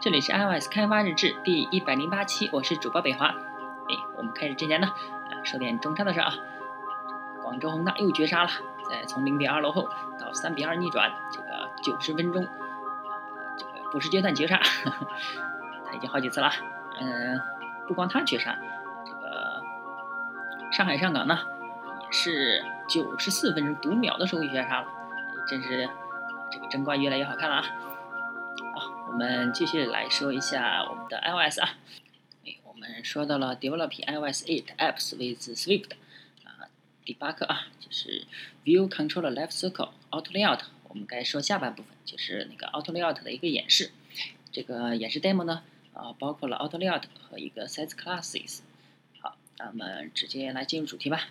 这里是 iOS 开发日志第一百零八期，我是主播北华。哎，我们开始之前呢，啊，说点中超的事啊。广州恒大又绝杀了，在从零比二落后到三比二逆转，这个九十分钟，这个补时阶段绝杀，他已经好几次了。嗯，不光他绝杀，这个上海上港呢，也是九十四分钟读秒的时候绝杀了，真是这个争冠越来越好看了啊。我们继续来说一下我们的 iOS 啊，哎，我们说到了 developing iOS 8 apps with Swift 啊，第八课啊，就是 View Control Left Circle Auto Layout。我们该说下半部分，就是那个 Auto Layout 的一个演示。这个演示 demo 呢，啊，包括了 Auto Layout 和一个 Size Classes。好，那我们直接来进入主题吧。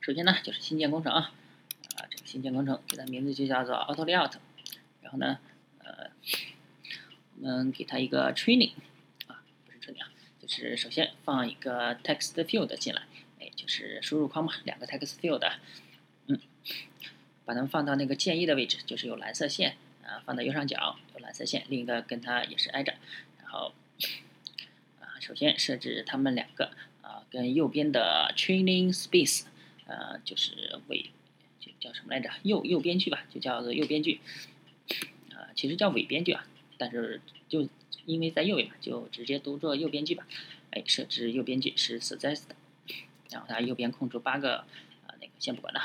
首先呢，就是新建工程啊，啊，这个新建工程，它的名字就叫做 Auto Layout。然后呢，我们给它一个 training 啊，不是 training 啊，就是首先放一个 text field 进来，哎，就是输入框嘛，两个 text field，嗯，把它们放到那个建议的位置，就是有蓝色线啊，放到右上角有蓝色线，另一个跟它也是挨着，然后啊，首先设置它们两个啊，跟右边的 training space，呃，就是为就叫什么来着？右右边距吧，就叫做右边距。其实叫伪编剧啊，但是就因为在右边嘛，就直接读作右边剧吧。哎，设置右边剧是 suggest，然后它右边空出八个啊，那个先不管了。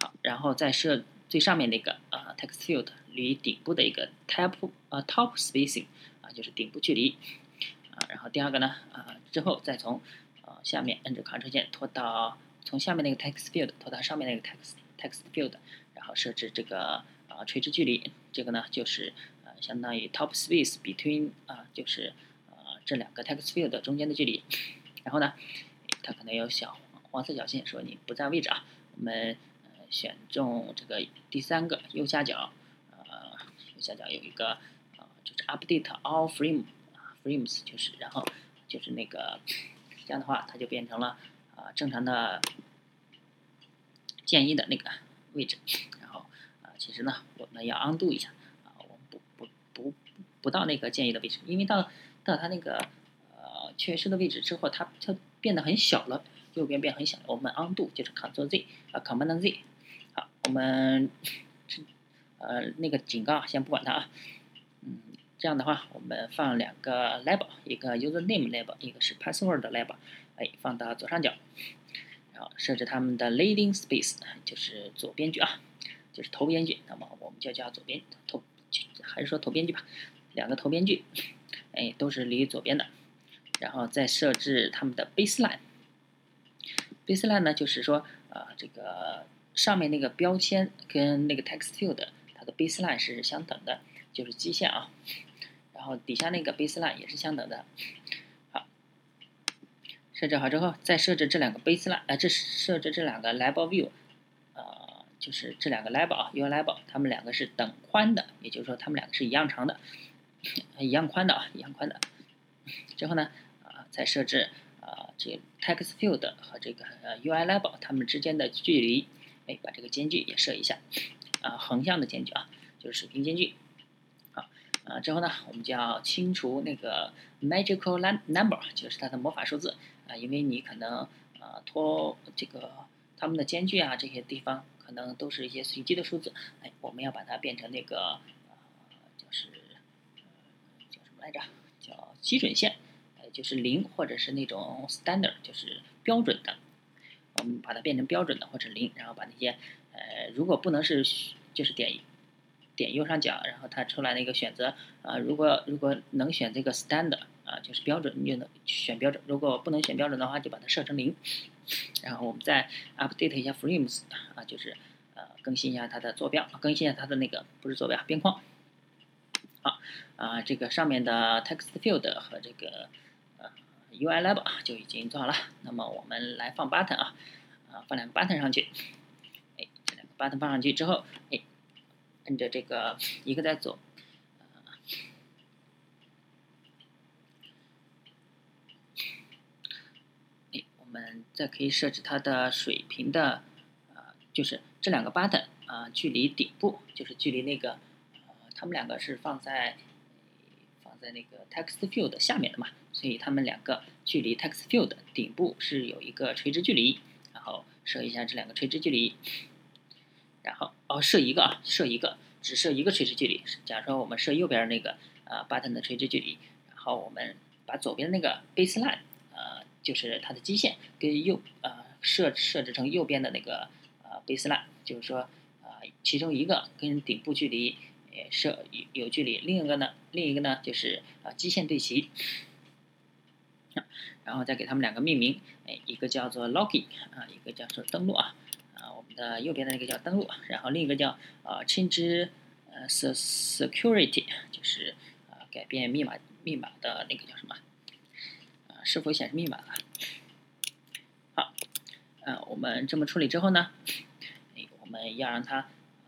好，然后再设最上面那个啊 text field 离顶部的一个 top 啊 top spacing 啊，就是顶部距离啊。然后第二个呢啊，之后再从啊下面摁着 Ctrl 键拖到从下面那个 text field 拖到上面那个 text text field，然后设置这个。啊，垂直距离这个呢，就是呃，相当于 top space between 啊，就是呃这两个 text field 中间的距离。然后呢，它可能有小黄色小线说你不在位置啊。我们呃选中这个第三个右下角，呃右下角有一个呃，就是 update all frame frames 就是然后就是那个这样的话，它就变成了啊正常的建议的那个位置。其实呢，我们要 undo 一下啊，我们不不不不到那个建议的位置，因为到到它那个呃缺失的位置之后，它它变得很小了，右边变很小了。我们 undo 就是 Ctrl Z 啊，Command Z。好，我们呃那个警告先不管它啊，嗯，这样的话，我们放两个 label，一个 username label，一个是 password label，哎，放到左上角，然后设置它们的 leading space，就是左边距啊。是头边距，那么我们就叫左边头，还是说头边距吧？两个头边距，哎，都是离左边的。然后再设置它们的 baseline。baseline 呢，就是说，呃，这个上面那个标签跟那个 text field 它的 baseline 是相等的，就是基线啊。然后底下那个 baseline 也是相等的。好，设置好之后，再设置这两个 baseline，呃，这设置这两个 label view。就是这两个 label 啊，UI label，它们两个是等宽的，也就是说它们两个是一样长的，一样宽的啊，一样宽的。之后呢，啊，再设置啊，这 text field 和这个呃 UI label 它们之间的距离，哎，把这个间距也设一下，啊，横向的间距啊，就是水平间距。好，啊，之后呢，我们就要清除那个 magical number，就是它的魔法数字啊，因为你可能啊拖这个它们的间距啊这些地方。可能都是一些随机的数字，哎，我们要把它变成那个，就是叫什么来着？叫基准线，呃，就是零或者是那种 standard，就是标准的。我们把它变成标准的或者零，然后把那些，呃，如果不能是，就是点点右上角，然后它出来那个选择，啊，如果如果能选这个 standard，啊，就是标准，你就能选标准；如果不能选标准的话，就把它设成零。然后我们再 update 一下 frames 啊，就是呃更新一下它的坐标，更新一下它的那个不是坐标边框。好啊，这个上面的 text field 和这个呃 UI label 就已经做好了。那么我们来放 button 啊，啊放两个 button 上去。哎，这两个 button 放上去之后，哎，摁着这个一个在左。我们再可以设置它的水平的，呃，就是这两个 button 啊，距离顶部就是距离那个，呃，它们两个是放在放在那个 text field 下面的嘛，所以它们两个距离 text field 顶部是有一个垂直距离，然后设一下这两个垂直距离，然后哦设一个啊，设一个，只设一个垂直距离。假如说我们设右边那个呃 button 的垂直距离，然后我们把左边那个 baseline 就是它的基线跟右呃设设置成右边的那个呃 baseline，就是说啊其中一个跟顶部距离。设有有距离，另一个呢，另一个呢就是啊基线对齐，然后再给他们两个命名，哎，一个叫做 login 啊，一个叫做登录啊，啊我们的右边的那个叫登录，然后另一个叫啊 change 呃 security 就是啊改变密码密码的那个叫什么是否显示密码啊？好，啊我们这么处理之后呢，哎我们要让它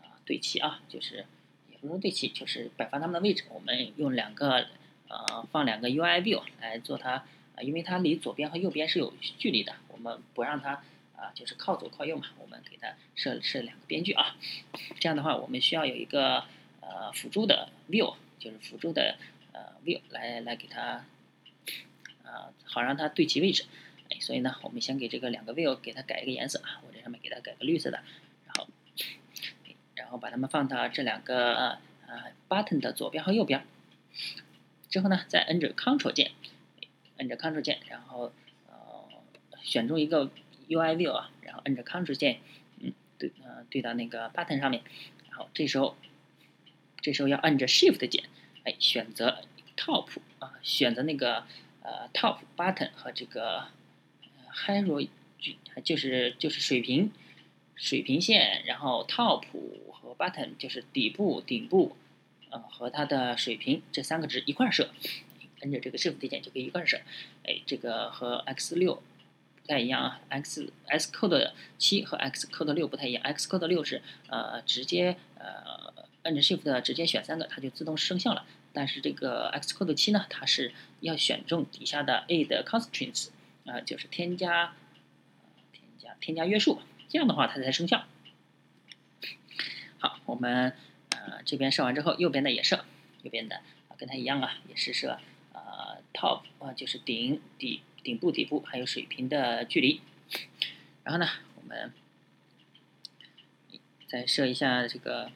啊对齐啊，就是也。不能对齐，就是摆放它们的位置。我们用两个呃放两个 UI view 来做它啊，因为它离左边和右边是有距离的，我们不让它啊就是靠左靠右嘛，我们给它设设两个边距啊。这样的话，我们需要有一个呃辅助的 view，就是辅助的呃 view 来来给它啊好让它对齐位置。哎，所以呢，我们先给这个两个 view 给它改一个颜色啊，我这上面给它改个绿色的。然后然后把它们放到这两个呃 button 的左边和右边，之后呢，再摁着 Ctrl 键，摁着 Ctrl 键，然后呃选中一个 UI view 啊，然后摁着 Ctrl 键，嗯对呃对到那个 button 上面，然后这时候这时候要按着 Shift 键，哎选择 Top 啊选择那个呃 Top button 和这个 Hero 就是就是水平水平线，然后 Top 和。button 就是底部、顶部，呃，和它的水平这三个值一块设，摁着这个 Shift 键就可以一块设。哎，这个和 X 六不太一样啊，X X Code 七和 X Code 六不太一样。X Code 六是呃直接呃摁着 Shift 直接选三个，它就自动生效了。但是这个 X Code 七呢，它是要选中底下的 a 的 constraints 啊，就是添加添加添加约束，这样的话它才生效。好，我们呃这边设完之后，右边的也设，右边的跟它一样啊，也是设呃 top 啊就是顶底顶部底部还有水平的距离。然后呢，我们再设一下这个，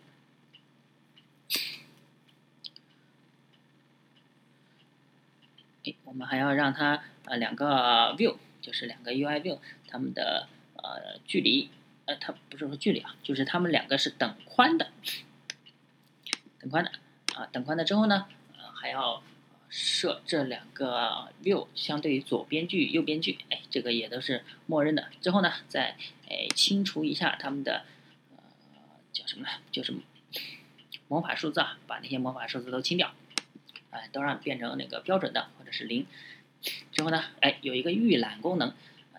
哎，我我们还要让它呃两个 view 就是两个 UI view 它们的呃距离。呃，它不是说距离啊，就是它们两个是等宽的，等宽的啊，等宽的之后呢，呃，还要设这两个 view 相对于左边距、右边距，哎，这个也都是默认的。之后呢，再哎清除一下它们的呃叫什么呢？就是魔法数字啊，把那些魔法数字都清掉，哎，都让变成那个标准的或者是零。之后呢，哎，有一个预览功能。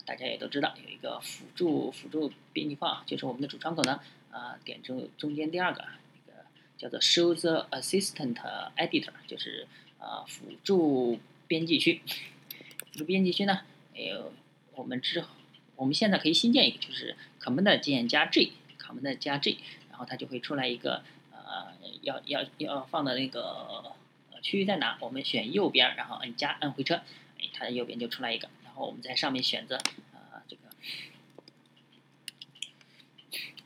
大家也都知道有一个辅助辅助编辑框，就是我们的主窗口呢，啊，点中中间第二个那个叫做 Show the Assistant Editor，就是啊辅助编辑区。辅助编辑区呢，有我们之我们现在可以新建一个，就是 Command 键加 G，Command 加 G，然后它就会出来一个呃要要要放的那个区域在哪？我们选右边，然后按加按回车，哎，它的右边就出来一个。然后我们在上面选择，呃，这个，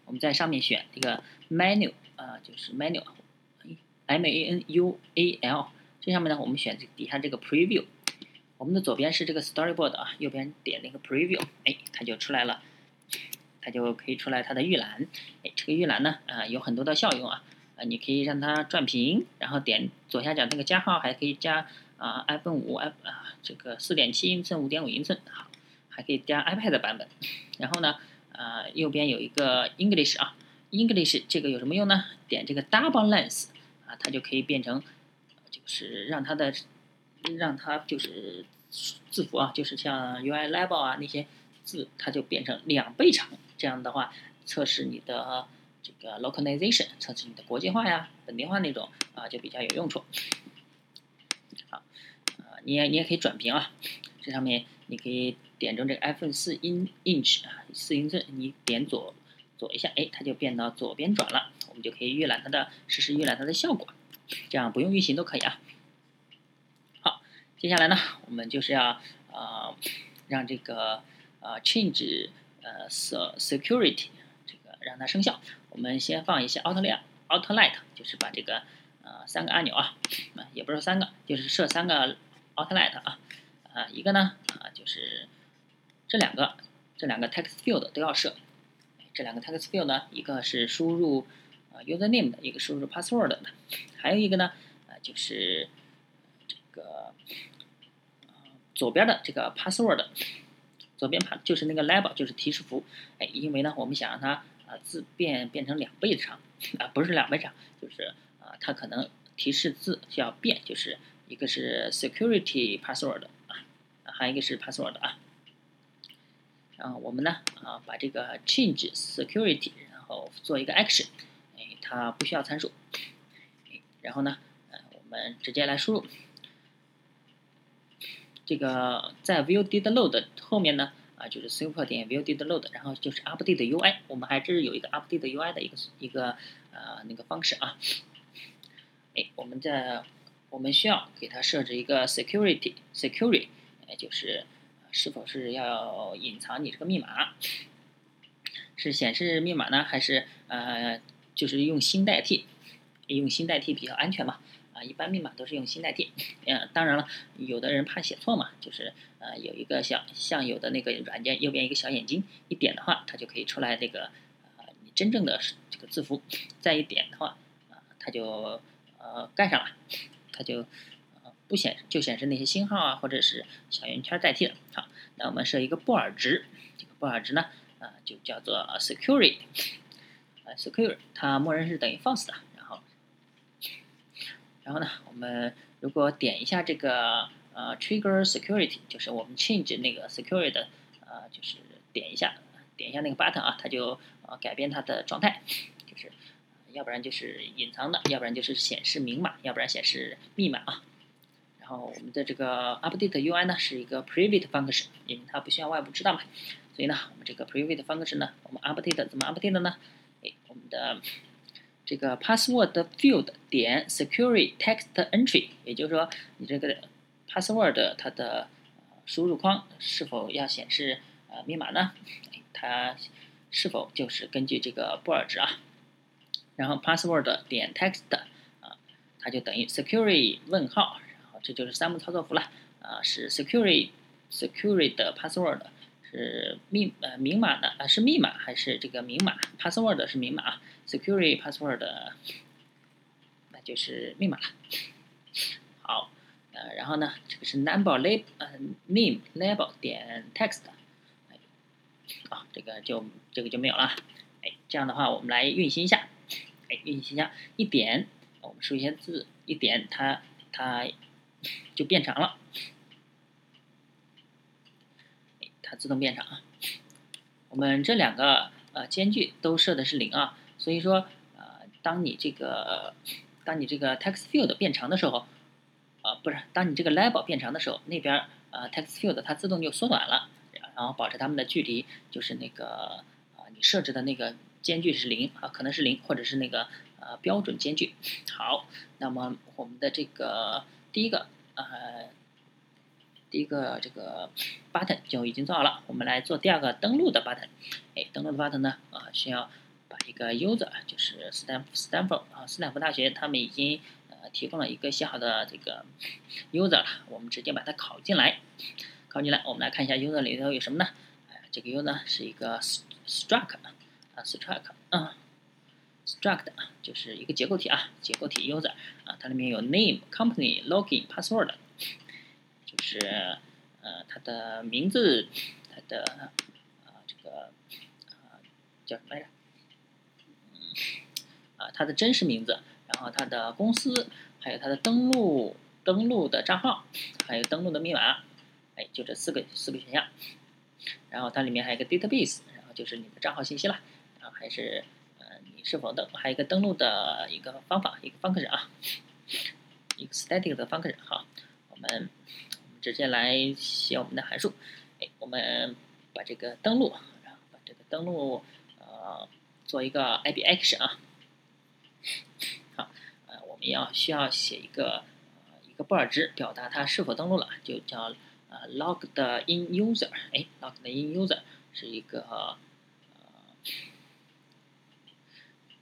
我们在上面选这个 menu，呃，就是 menu，M A N U A L，这上面呢，我们选这底下这个 preview，我们的左边是这个 storyboard 啊，右边点那个 preview，哎，它就出来了，它就可以出来它的预览，哎，这个预览呢，啊，有很多的效用啊，你可以让它转屏，然后点左下角那个加号，还可以加。啊，iPhone 五 i 啊，这个四点七英寸、五点五英寸，好，还可以加 iPad 版本。然后呢，啊，右边有一个 English 啊，English 这个有什么用呢？点这个 Double Lens 啊，它就可以变成，就是让它的，让它就是字符啊，就是像 UI Label 啊那些字，它就变成两倍长。这样的话，测试你的这个 Localization，测试你的国际化呀、本地化那种啊，就比较有用处。你也你也可以转屏啊，这上面你可以点中这个 iPhone 四英 inch 啊，四英寸，你点左左一下，哎，它就变到左边转了，我们就可以预览它的实时预览它的效果，这样不用运行都可以啊。好接下来呢，我们就是要呃让这个呃 change 呃 security 这个让它生效。我们先放一些 out light out light，就是把这个呃三个按钮啊，也不是三个，就是设三个 out light 啊啊一个呢啊就是这两个这两个 text field 都要设。这两个 text field 呢，一个是输入啊 username 的，一个输入 password 的，还有一个呢啊就是这个左边的这个 password，左边盘就是那个 label，就是提示符。哎，因为呢我们想让它啊字变变成两倍长啊，不是两倍长，就是啊它可能提示字需要变，就是一个是 security password 啊，还有一个是 password 啊。啊，我们呢啊，把这个 change security，然后做一个 action，哎，它不需要参数，然后呢，呃，我们直接来输入这个在 view did load 后面呢啊，就是 super 点 view did load，然后就是 update UI，我们还是有一个 update UI 的一个一个呃那个方式啊，哎，我们在我们需要给它设置一个 security security，哎，就是。是否是要隐藏你这个密码？是显示密码呢，还是呃，就是用新代替？用新代替比较安全嘛？一般密码都是用新代替。嗯，当然了，有的人怕写错嘛，就是呃，有一个像像有的那个软件右边一个小眼睛，一点的话，它就可以出来这个呃你真正的这个字符。再一点的话，啊，它就呃盖上了，它就。不显示就显示那些星号啊，或者是小圆圈代替了。好，那我们设一个布尔值，这个布尔值呢，啊，就叫做 security，啊，secure，它默认是等于 false 的。然后，呢，我们如果点一下这个呃 trigger security，就是我们 change 那个 security 的，呃，就是点一下，点一下那个 button 啊，它就呃改变它的状态，就是要不然就是隐藏的，要不然就是显示明码，要不然显示密码啊。然后我们的这个 update UI 呢是一个 private function，因为它不需要外部知道嘛，所以呢，我们这个 private function 呢，我们 update 怎么 update 呢？哎，我们的这个 password field 点 security text entry，也就是说，你这个 password 它的输入框是否要显示呃密码呢？它是否就是根据这个布尔值啊？然后 password 点 text 啊，它就等于 security 问号。然后这就是三步操作符了，啊，是 security security 的 password 是密呃明码的啊是密码还是这个明码 password 是明码，security password 那就是密码了。好，呃，然后呢，这个是 number lab 呃 name label 点 text，啊，这个就这个就没有了，哎，这样的话我们来运行一下，哎，运行一下一点，我们输一些字，一点它它。就变长了，它自动变长啊。我们这两个呃间距都设的是零啊，所以说呃，当你这个当你这个 text field 变长的时候，呃，不是，当你这个 label 变长的时候，那边呃 text field 它自动就缩短了，然后保持它们的距离就是那个啊你设置的那个间距是零啊，可能是零或者是那个呃标准间距。好，那么我们的这个。第一个，呃，第一个这个 button 就已经做好了。我们来做第二个登录的 button。哎，登录的 button 呢，啊，需要把一个 user，就是斯坦斯坦福啊，斯坦福大学他们已经呃提供了一个写好的这个 user 了，我们直接把它拷进来。拷进来，我们来看一下 user 里头有什么呢？哎，这个 user 是一个 struct 啊，struct 啊。struct 就是一个结构体啊，结构体 user 啊，它里面有 name、company、login、password，是呃它的名字，它的啊这个啊叫什么来着？嗯啊它的真实名字，然后它的公司，还有它的登录登录的账号，还有登录的密码，哎，就这四个四个选项。然后它里面还有一个 database，然后就是你的账号信息了，然后还是。呃，你是否登？还有一个登录的一个方法，一个 function 啊，一个 static 的 function。好，我们直接来写我们的函数。哎，我们把这个登录，然后把这个登录呃做一个 I B action 啊。好，呃，我们要需要写一个呃一个布尔值表达它是否登录了，就叫呃 logged in user。哎，logged in user 是一个呃，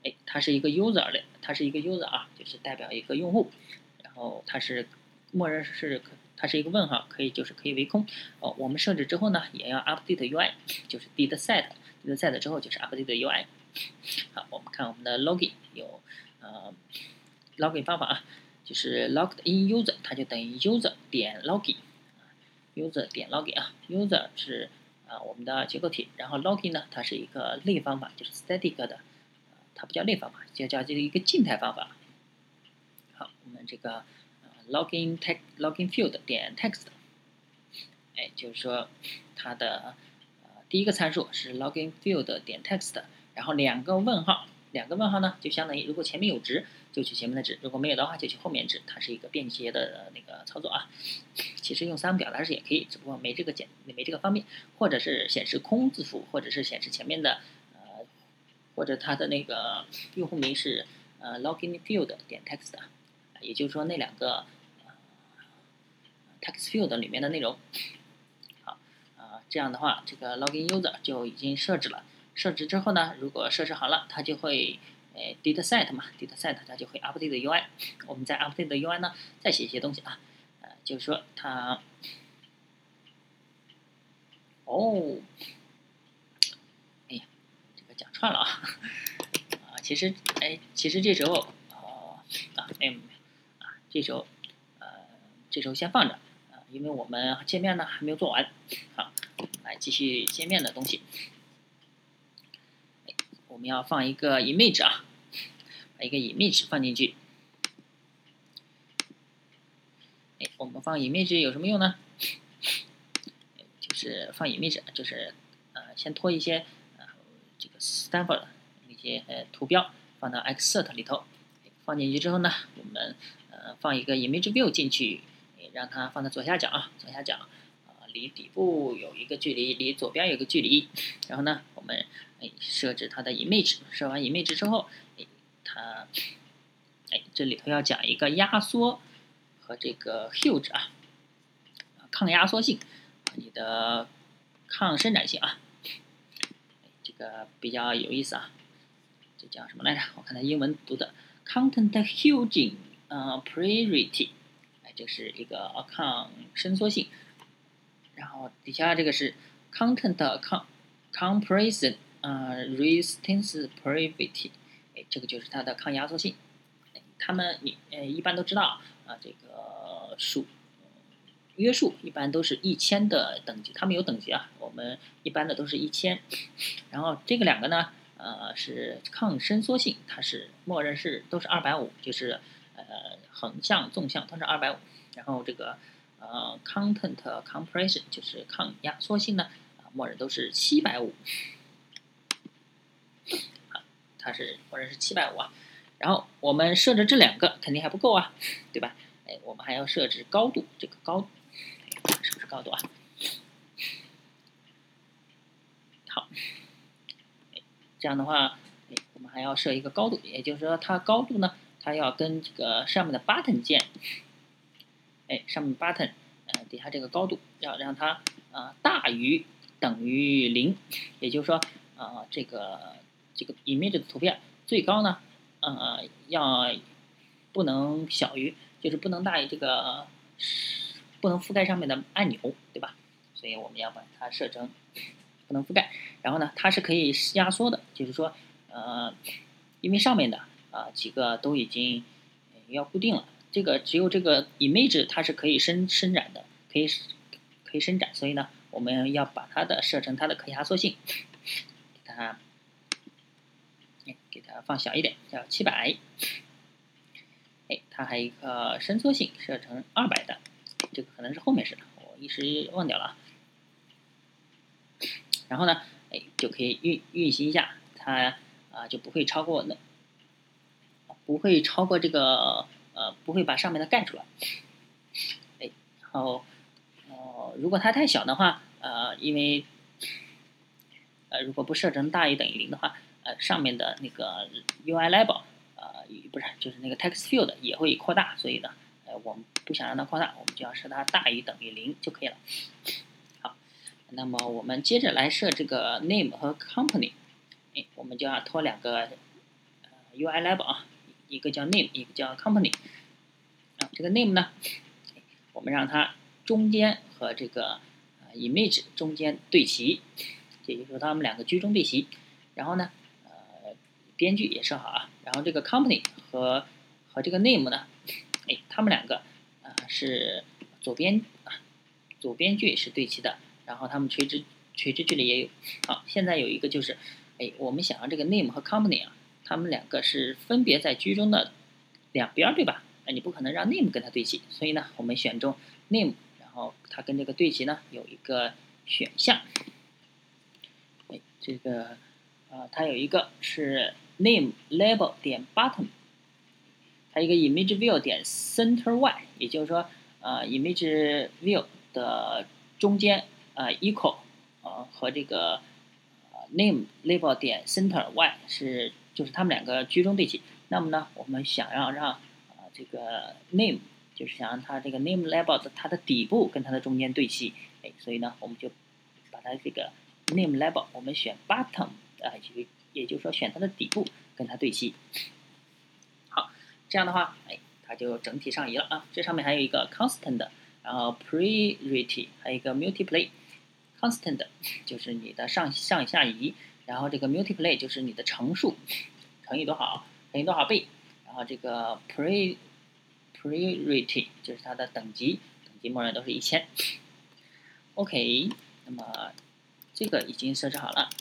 哎，它是一个 user 的，它是一个 user 啊，就是代表一个用户，然后它是默认是可它是一个问号，可以就是可以为空。哦，我们设置之后呢，也要 update UI，就是 did set，did set 之后就是 update UI。好，我们看我们的 login 有呃 login 方法啊。就是 logged in user，它就等于 user 点 login，user 点 login 啊，user 是啊我们的结构体，然后 login 呢，它是一个类方法，就是 static 的，它不叫类方法，就叫这个一个静态方法。好，我们这个 login text login field 点 text，哎，就是说它的呃第一个参数是 login field 点 text，然后两个问号，两个问号呢就相当于如果前面有值。就取前面的值，如果没有的话，就取后面值。它是一个便捷的那个操作啊。其实用三个表达式也可以，只不过没这个简，没这个方便。或者是显示空字符，或者是显示前面的呃，或者它的那个用户名是呃 login field 点 text，也就是说那两个 text field 里面的内容。好，啊这样的话，这个 login user 就已经设置了。设置之后呢，如果设置好了，它就会。哎，data set 嘛，data set 它就会 update UI。我们在 update UI 呢，再写一些东西啊，呃，就是说它，哦，哎呀，这个讲串了啊，啊，其实，哎，其实这时候，哦，啊，没有，没有，啊，这时候，呃，这时候先放着，因为我们界面呢还没有做完，好，来继续界面的东西，我们要放一个 image 啊。把一个 image 放进去，哎，我们放 image 有什么用呢？就是放 image，就是呃，先拖一些呃这个 Stanford 那些呃图标放到 Xcert 里头，放进去之后呢，我们呃放一个 image view 进去，让它放在左下角啊，左下角啊，离底部有一个距离，离左边有个距离，然后呢，我们哎设置它的 image，设完 image 之后。它，哎，这里头要讲一个压缩和这个 huge 啊，抗压缩性，你的抗伸展性啊，这个比较有意思啊。这叫什么来着？我看它英文读的 content huging 呃 priority，就，是一个抗伸缩性。然后底下这个是 content con compression 呃 resistance priority 哎。这个就是它的抗压缩性，他们你呃一般都知道啊，这个数约束一般都是一千的等级，他们有等级啊，我们一般的都是一千。然后这个两个呢，呃是抗伸缩性，它是默认是都是二百五，就是呃横向、纵向都是二百五。然后这个呃 content compression 就是抗压缩性呢，啊默认都是七百五。它是默认是七百五啊，然后我们设置这两个肯定还不够啊，对吧？哎，我们还要设置高度，这个高是不是高度啊？好，这样的话，我们还要设一个高度，也就是说它高度呢，它要跟这个上面的 button 键，哎，上面 button，呃，底下这个高度要让它啊大于等于零，也就是说啊这个。这个 image 的图片最高呢，呃，要不能小于，就是不能大于这个，不能覆盖上面的按钮，对吧？所以我们要把它设成不能覆盖。然后呢，它是可以压缩的，就是说，呃，因为上面的啊几个都已经要固定了，这个只有这个 image 它是可以伸伸展的，可以可以伸展，所以呢，我们要把它的设成它的可压缩性，给它。给它放小一点，叫七百。哎，它还有一个伸缩性，设成二百的，这个可能是后面是的，我一时忘掉了。然后呢，哎，就可以运运行一下，它啊就不会超过那，不会超过这个呃，不会把上面的盖住了。哎，然后哦，如果它太小的话，呃，因为呃，如果不设成大于等于零的话。呃上面的那个 UI label，呃，不是，就是那个 text field 也会扩大，所以呢，呃，我们不想让它扩大，我们就要设它大于等于零就可以了。好，那么我们接着来设这个 name 和 company，哎，我们就要拖两个 UI label 啊，一个叫 name，一个叫 company。啊，这个 name 呢，我们让它中间和这个呃 image 中间对齐，也就是说它们两个居中对齐。然后呢，呃，编剧也设好啊。然后这个 company 和和这个 name 呢，哎，它们两个啊是左边啊左边距是对齐的，然后它们垂直垂直距离也有。好，现在有一个就是，哎，我们想让这个 name 和 company 啊，它们两个是分别在居中的两边，对吧？哎，你不可能让 name 跟它对齐，所以呢，我们选中 name，然后它跟这个对齐呢有一个选项，哎，这个。啊，它有一个是 name label 点 bottom，它一个 image view 点 center y，也就是说，呃，image view 的中间啊 equal 啊和这个 name label 点 center y 是就是它们两个居中对齐。那么呢，我们想要让啊这个 name 就是想让它这个 name label 的它的底部跟它的中间对齐，哎，所以呢，我们就把它这个 name label 我们选 bottom。啊，就也就是说，选它的底部跟它对齐。好，这样的话，哎，它就整体上移了啊。这上面还有一个 constant，然后 priority，还有一个 multiply。constant 就是你的上上下移，然后这个 multiply 就是你的乘数，乘以多少，乘以多少倍。然后这个 pri priority 就是它的等级，等级默认都是一千。OK，那么这个已经设置好了。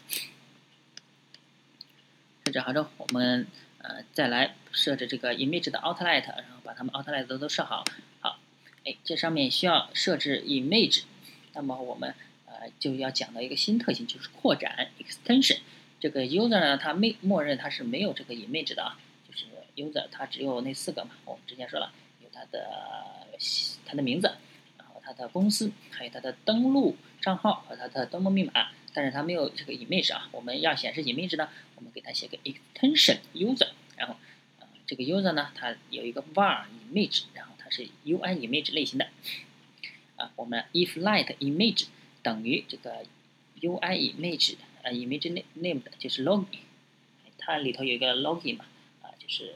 设置好之后，我们呃再来设置这个 image 的 outlet，然后把它们 outlet 都都设好。好，哎，这上面需要设置 image，那么我们就要讲到一个新特性，就是扩展 extension。这个 user 呢，它没默认它是没有这个 image 的啊，就是 user 它只有那四个嘛。我们之前说了，有它的它的名字，然后它的公司，还有它的登录账号和它的登录密码。但是它没有这个 image 啊，我们要显示 image 呢，我们给它写个 extension user，然后呃这个 user 呢，它有一个 var image，然后它是 UI image 类型的啊，我们 if light image 等于这个 UI image 呃 image name name 的就是 login，它里头有一个 login 嘛啊，就是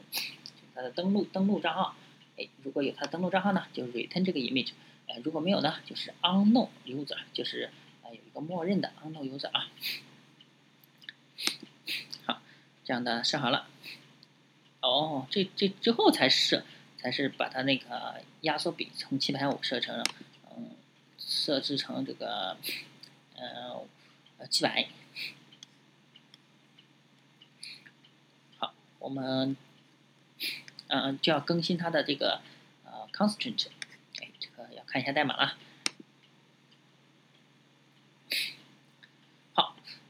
它的登录登录账号，哎，如果有它登录账号呢，就 return 这个 image，呃如果没有呢，就是 unknown user，就是。有一个默认的 unknown user 啊，好，这样的设好了。哦，这这之后才设，才是把它那个压缩比从七百五设成，了，设置成这个，呃，七百。好，我们，嗯，就要更新它的这个呃 constant，哎，这个要看一下代码了。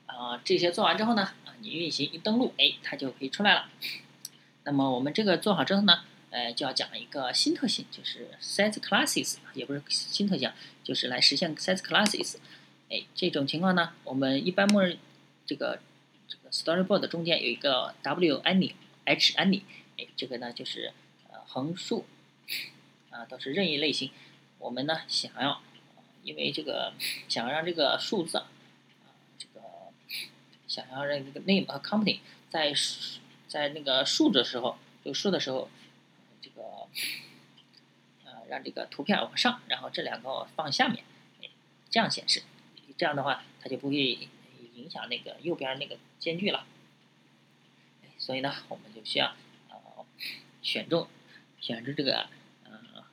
啊，这些做完之后呢，啊，你运行一登录，哎，它就可以出来了。那么我们这个做好之后呢，呃，就要讲一个新特性，就是 set classes，也不是新特性，就是来实现 set classes。哎，这种情况呢，我们一般默认这个这个 storyboard 中间有一个 w any h any，哎，这个呢就是呃横竖啊都是任意类型。我们呢想要，因为这个想要让这个数字啊，这个。想要让这个 name 和 company 在在那个竖的时候，就竖的时候，呃让这个图片往上，然后这两个放下面，这样显示，这样的话它就不会影响那个右边那个间距了。所以呢，我们就需要呃选中选中这个呃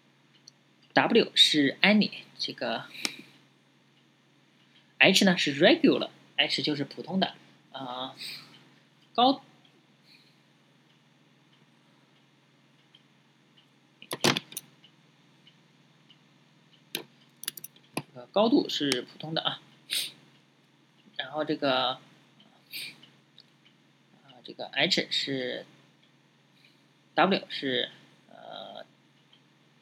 W 是 any 这个 H 呢是 regular，H 就是普通的。啊，高，高度是普通的啊，然后这个啊，这个 h 是 w 是呃，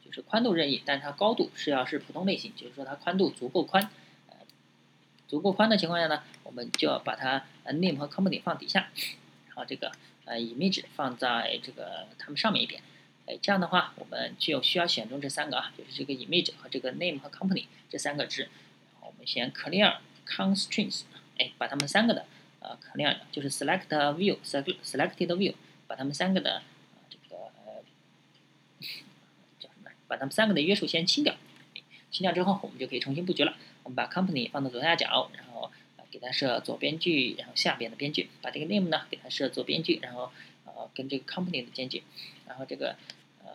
就是宽度任意，但它高度是要是普通类型，就是说它宽度足够宽。足够宽的情况下呢，我们就要把它呃 name 和 company 放底下，然后这个呃 image 放在这个它们上面一点，哎，这样的话我们就需要选中这三个啊，就是这个 image 和这个 name 和 company 这三个值。我们先 clear constraints，哎，把它们三个的呃 clear 就是 select view select selected view，把它们三个的这个叫什么？把它们三个的约束先清掉。清掉之后，我们就可以重新布局了。我们把 company 放到左下角，然后给它设左边距，然后下边的边距。把这个 name 呢给它设左边距，然后呃跟这个 company 的间距。然后这个呃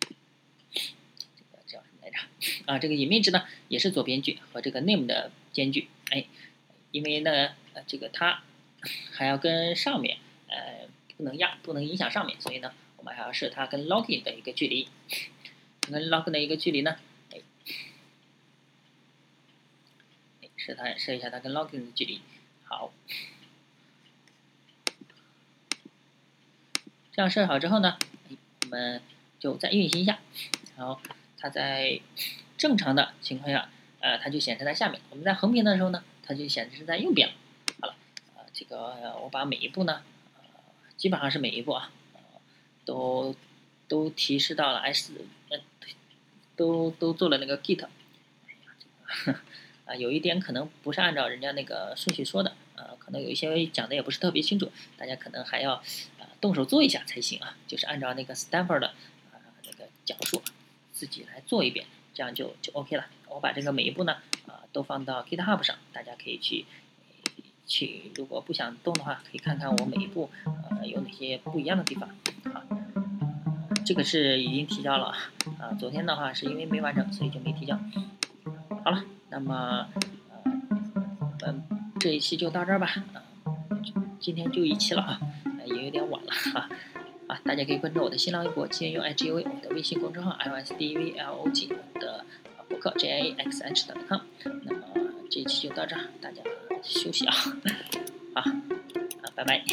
这个叫什么来着？啊，这个 image 呢也是左边距和这个 name 的间距。哎，因为呢呃这个它还要跟上面呃不能压，不能影响上面，所以呢我们还要设它跟 login 的一个距离。跟 login 的一个距离呢？哎设它设一下它跟 login 的距离，好，这样设好之后呢，们就再运行一下，然后它在正常的情况下，呃，它就显示在下面；我们在横屏的时候呢，它就显示在右边。好了，呃，这个我把每一步呢，呃，基本上是每一步啊，都都提示到了 S，呃，都都做了那个 Git。啊，有一点可能不是按照人家那个顺序说的，呃，可能有一些讲的也不是特别清楚，大家可能还要动手做一下才行啊，就是按照那个 Stanford 的呃那个讲述自己来做一遍，这样就就 OK 了。我把这个每一步呢啊都放到 GitHub 上，大家可以去去，如果不想动的话，可以看看我每一步呃有哪些不一样的地方啊。这个是已经提交了啊，昨天的话是因为没完成，所以就没提交。好了。那么，呃，我们这一期就到这儿吧，啊，今天就一期了啊，也有点晚了 哈，啊，大家可以关注我的新浪微博 G N U I G u V，我的微信公众号 L S D V L O G，我的博客 J A X H 点 com。那么这一期就到这儿，大家休息啊，好，啊，拜拜。